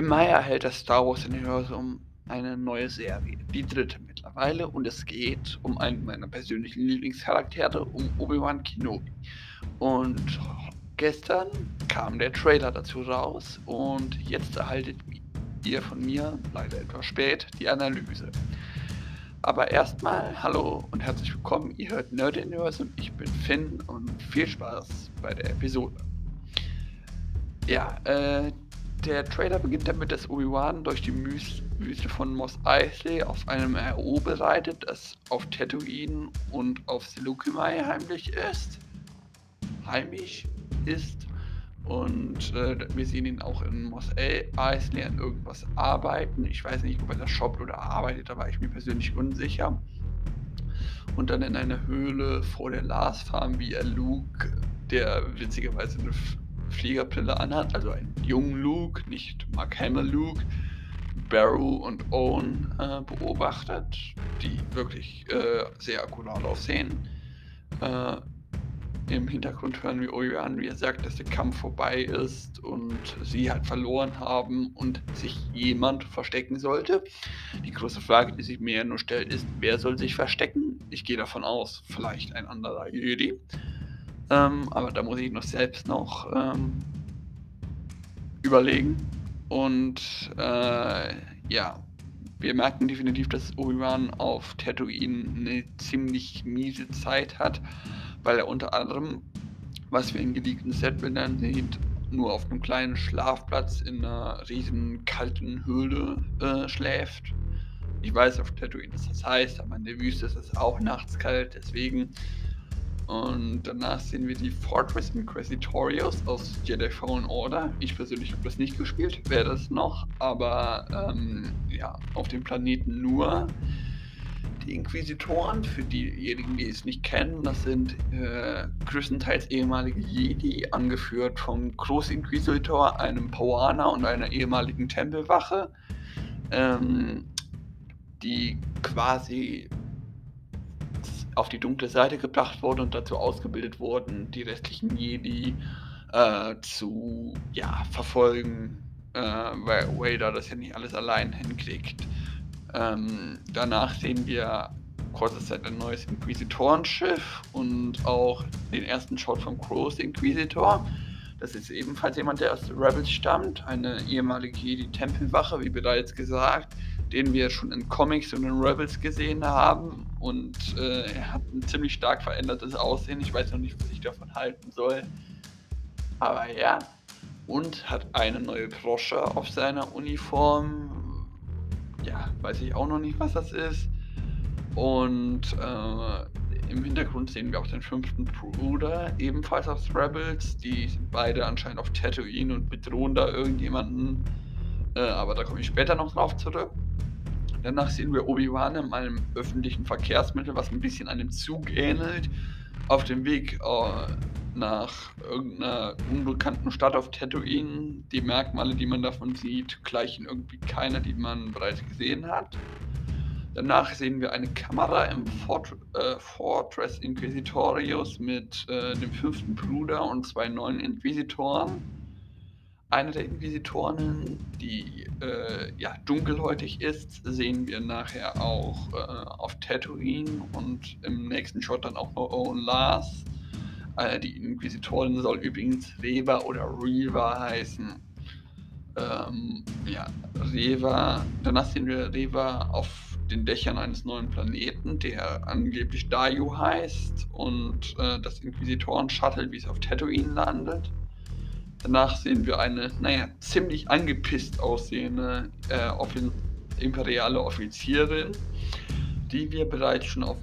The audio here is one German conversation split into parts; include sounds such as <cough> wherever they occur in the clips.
Im Mai erhält das Star Wars-Universum eine neue Serie, die dritte mittlerweile, und es geht um einen meiner persönlichen Lieblingscharaktere, um Obi-Wan Kenobi. Und gestern kam der Trailer dazu raus und jetzt erhaltet ihr von mir, leider etwas spät, die Analyse. Aber erstmal hallo und herzlich willkommen, ihr hört Nerd Universum, ich bin Finn und viel Spaß bei der Episode. Ja, äh, der Trailer beginnt damit, dass Obi-Wan durch die Wüste von Mos Eisley auf einem RO bereitet, das auf Tatooine und auf Seleucumai heimlich ist. Heimisch ist. Und äh, wir sehen ihn auch in Mos Eisley an irgendwas arbeiten. Ich weiß nicht, ob er das shoppt oder arbeitet, da war ich mir persönlich unsicher. Und dann in einer Höhle vor der Lars Farm, wie er Luke, der witzigerweise eine Fliegerbrille anhat, also ein jungen Luke, nicht Mark Hamill Luke, Barrow und Owen äh, beobachtet, die wirklich äh, sehr akkurat aussehen. Äh, Im Hintergrund hören wir Obi-Wan, wie er sagt, dass der Kampf vorbei ist und sie halt verloren haben und sich jemand verstecken sollte. Die große Frage, die sich mir nur stellt, ist, wer soll sich verstecken? Ich gehe davon aus, vielleicht ein anderer Jedi. Ähm, aber da muss ich noch selbst noch ähm, überlegen. Und äh, ja, wir merken definitiv, dass Obi-Wan auf Tatooine eine ziemlich miese Zeit hat, weil er unter anderem, was wir in geleakten Setbildern sehen, nur auf einem kleinen Schlafplatz in einer riesen kalten Höhle äh, schläft. Ich weiß, auf Tatooine ist das heiß, aber in der Wüste ist es auch nachts kalt, deswegen und danach sehen wir die Fortress Inquisitorius aus Jedi Fallen Order. Ich persönlich habe das nicht gespielt, wer das noch, aber ähm, ja, auf dem Planeten nur. Die Inquisitoren, für diejenigen, die es nicht kennen, das sind äh, größtenteils ehemalige Jedi, angeführt vom Großinquisitor, einem Pauaner und einer ehemaligen Tempelwache, ähm, die quasi auf die dunkle Seite gebracht wurden und dazu ausgebildet wurden, die restlichen Jedi äh, zu ja, verfolgen, äh, weil Vader das ja nicht alles allein hinkriegt. Ähm, danach sehen wir kurze Zeit ein neues Inquisitorenschiff und auch den ersten Shot vom Crows Inquisitor. Das ist ebenfalls jemand, der aus Rebels stammt, eine ehemalige Jedi-Tempelwache, wie bereits gesagt, den wir schon in Comics und in Rebels gesehen haben. Und äh, er hat ein ziemlich stark verändertes Aussehen. Ich weiß noch nicht, was ich davon halten soll. Aber ja. Und hat eine neue Brosche auf seiner Uniform. Ja, weiß ich auch noch nicht, was das ist. Und äh, im Hintergrund sehen wir auch den fünften Bruder, ebenfalls aus Rebels. Die sind beide anscheinend auf Tatooine und bedrohen da irgendjemanden. Äh, aber da komme ich später noch drauf zurück. Danach sehen wir Obi-Wan in einem öffentlichen Verkehrsmittel, was ein bisschen einem Zug ähnelt, auf dem Weg äh, nach irgendeiner unbekannten Stadt auf Tatooine. Die Merkmale, die man davon sieht, gleichen irgendwie keiner, die man bereits gesehen hat. Danach sehen wir eine Kamera im Fort äh, Fortress Inquisitorius mit äh, dem fünften Bruder und zwei neuen Inquisitoren eine der Inquisitoren, die äh, ja, dunkelhäutig ist, sehen wir nachher auch äh, auf Tatooine und im nächsten Shot dann auch noch Owen Lars. Äh, die Inquisitorin soll übrigens Reva oder Reva heißen. Ähm, ja, Reva, danach sehen wir Reva auf den Dächern eines neuen Planeten, der angeblich Dayu heißt und äh, das Inquisitoren-Shuttle, wie es auf Tatooine landet. Danach sehen wir eine, naja, ziemlich angepisst aussehende äh, imperiale Offizierin, die wir bereits schon auf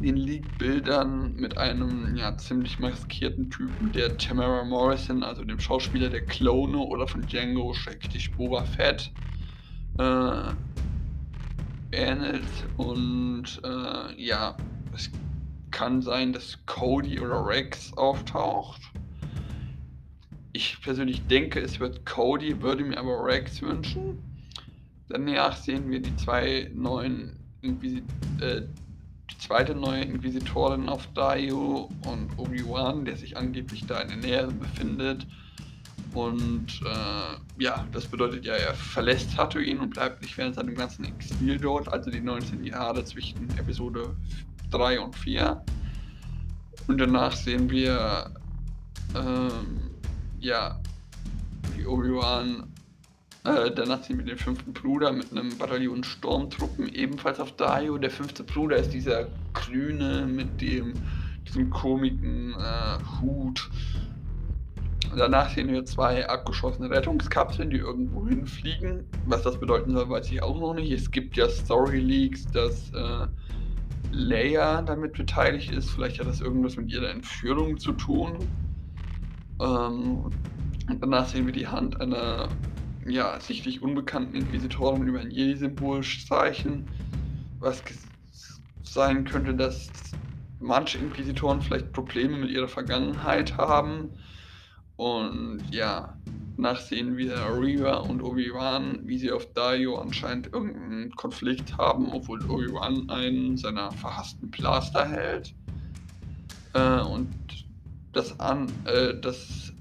den League-Bildern mit einem ja, ziemlich maskierten Typen, der Tamara Morrison, also dem Schauspieler der Klone oder von Django, schrecklich Boba Fett, äh, ähnelt. Und äh, ja, es kann sein, dass Cody oder Rex auftaucht. Ich persönlich denke, es wird Cody, würde mir aber Rex wünschen. Danach sehen wir die zwei neuen Inquisi äh, die zweite neue Inquisitorin auf Daio und Obi-Wan, der sich angeblich da in der Nähe befindet. Und äh, ja, das bedeutet ja, er verlässt Tatooine und bleibt nicht während seinem ganzen Exil dort, also die 19 Jahre zwischen Episode 3 und 4. Und danach sehen wir, ähm, ja, wie Obi-Wan, äh, danach sehen wir den fünften Bruder mit einem Bataillon Sturmtruppen ebenfalls auf Daio. Der fünfte Bruder ist dieser Grüne mit dem, diesem komischen äh, Hut Danach sehen wir zwei abgeschossene Rettungskapseln, die irgendwo hinfliegen. Was das bedeuten soll, weiß ich auch noch nicht. Es gibt ja Story-Leaks, dass äh, Leia damit beteiligt ist. Vielleicht hat das irgendwas mit ihrer Entführung zu tun. Ähm, und danach sehen wir die Hand einer ja, sichtlich unbekannten Inquisitorin über ein Jedi-Symbolzeichen, was sein könnte, dass manche Inquisitoren vielleicht Probleme mit ihrer Vergangenheit haben und ja, danach sehen wir Reva und Obi-Wan, wie sie auf Dario anscheinend irgendeinen Konflikt haben, obwohl Obi-Wan einen seiner verhassten Blaster hält. Äh, und das, an, äh, das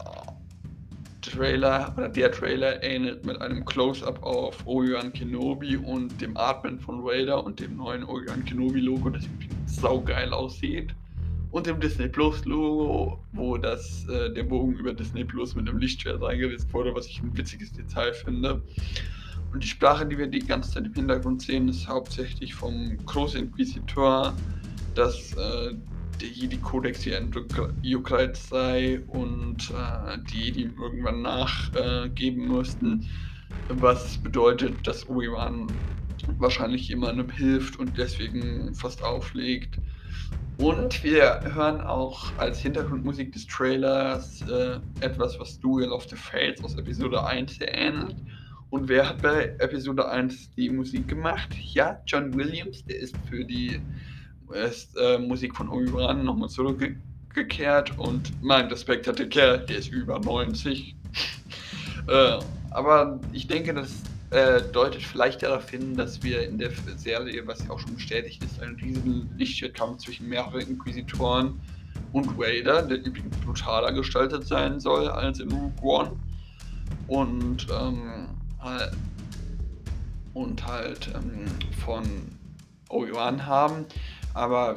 Trailer oder der Trailer ähnelt mit einem Close-up auf Obi-Wan Kenobi und dem Atmen von Raider und dem neuen Obi-Wan Kenobi Logo, das saugeil aussieht und dem Disney Plus Logo, wo das, äh, der Bogen über Disney Plus mit einem Lichtschwert reingesetzt wurde, was ich ein witziges Detail finde. Und die Sprache, die wir die ganze Zeit im Hintergrund sehen, ist hauptsächlich vom Großinquisitor, dass äh, der Jedi-Kodex hier entjuckelt sei und äh, die Jedi irgendwann nachgeben mussten, was bedeutet, dass Obi-Wan wahrscheinlich jemandem hilft und deswegen fast auflegt. Und wir hören auch als Hintergrundmusik des Trailers äh, etwas, was Duel of the Fates aus Episode 1 ähnelt. Und wer hat bei Episode 1 die Musik gemacht? Ja, John Williams, der ist für die ist, äh, Musik von Obi-Wan nochmal zurückgekehrt. Und mein Respekt hat der Kerl, der ist über 90. <laughs> äh, aber ich denke, dass äh, deutet vielleicht darauf hin, dass wir in der Serie, was ja auch schon bestätigt ist, einen riesigen Lichtschwertkampf zwischen mehreren Inquisitoren und Vader, der übrigens brutaler gestaltet sein soll als in Rogue One. Und, ähm, halt, und halt ähm, von Obi-Wan haben. Aber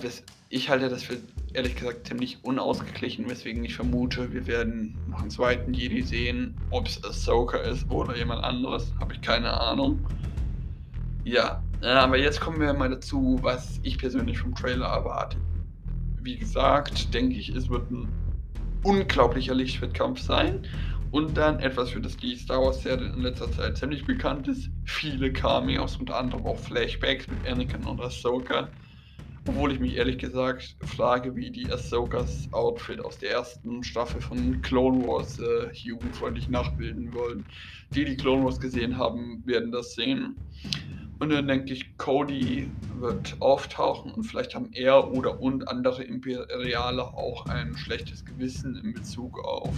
ich halte das für ehrlich gesagt ziemlich unausgeglichen, weswegen ich vermute, wir werden noch einen zweiten Jedi sehen. Ob es Ahsoka ist oder jemand anderes, habe ich keine Ahnung. Ja, aber jetzt kommen wir mal dazu, was ich persönlich vom Trailer erwarte. Wie gesagt, denke ich, es wird ein unglaublicher Lichtschwertkampf sein. Und dann etwas, für das die Star Wars Serie in letzter Zeit ziemlich bekannt ist. Viele Cameos, unter anderem auch Flashbacks mit Anakin und Ahsoka. Obwohl ich mich ehrlich gesagt frage, wie die Ahsokas Outfit aus der ersten Staffel von Clone Wars äh, jugendfreundlich nachbilden wollen. Die, die Clone Wars gesehen haben, werden das sehen. Und dann denke ich, Cody wird auftauchen und vielleicht haben er oder und andere Imperiale auch ein schlechtes Gewissen in Bezug auf,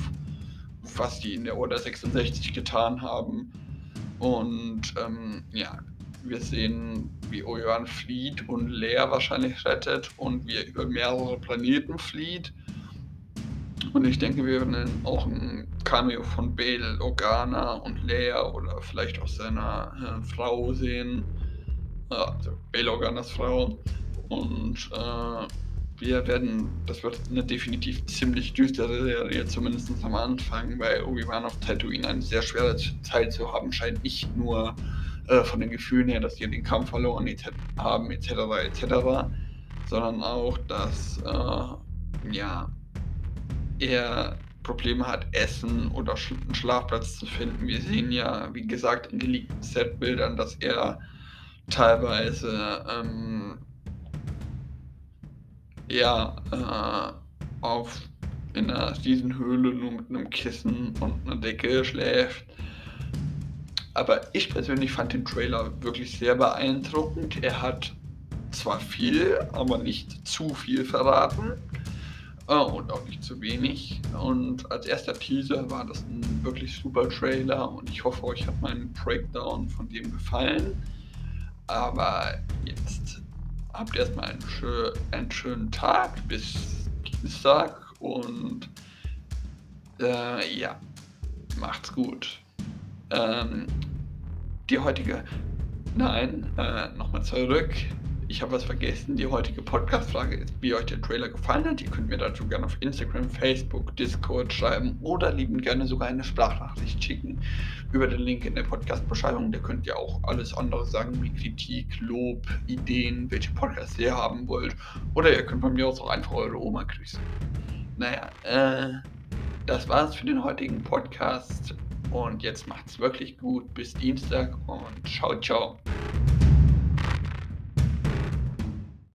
was die in der Order 66 getan haben. Und ähm, ja, wir sehen, wie Obi-Wan flieht und Leia wahrscheinlich rettet und wie er über mehrere Planeten flieht. Und ich denke, wir werden auch ein Cameo von Bail Organa und Leia oder vielleicht auch seiner äh, Frau sehen. Also Bail Organas Frau. Und äh, wir werden, das wird eine definitiv ziemlich düstere Serie, zumindest am Anfang, weil Obi-Wan auf Tatooine eine sehr schwere Zeit zu haben scheint. Nicht nur äh, von den Gefühlen her, dass die den Kampf verloren haben, etc., etc., sondern auch, dass äh, ja, er Probleme hat, Essen oder einen Schlafplatz zu finden. Wir sehen ja, wie gesagt, in geleakten Setbildern, dass er teilweise ähm, ja, äh, auf in einer Riesenhöhle nur mit einem Kissen und einer Decke schläft aber ich persönlich fand den Trailer wirklich sehr beeindruckend. Er hat zwar viel, aber nicht zu viel verraten. Äh, und auch nicht zu wenig. Und als erster Teaser war das ein wirklich super Trailer und ich hoffe, euch hat mein Breakdown von dem gefallen. Aber jetzt habt erstmal einen, schön, einen schönen Tag bis Dienstag und äh, ja, macht's gut. Ähm, die heutige. Nein, äh, nochmal zurück. Ich habe was vergessen. Die heutige Podcast-Frage ist, wie euch der Trailer gefallen hat. Ihr könnt mir dazu gerne auf Instagram, Facebook, Discord schreiben oder lieben gerne sogar eine Sprachnachricht schicken über den Link in der Podcast-Beschreibung. Da könnt ihr auch alles andere sagen, wie Kritik, Lob, Ideen, welche Podcasts ihr haben wollt. Oder ihr könnt bei mir auch einfach eure Oma grüßen. Naja, äh, das war's für den heutigen Podcast. Und jetzt macht's wirklich gut. Bis Dienstag und ciao, ciao.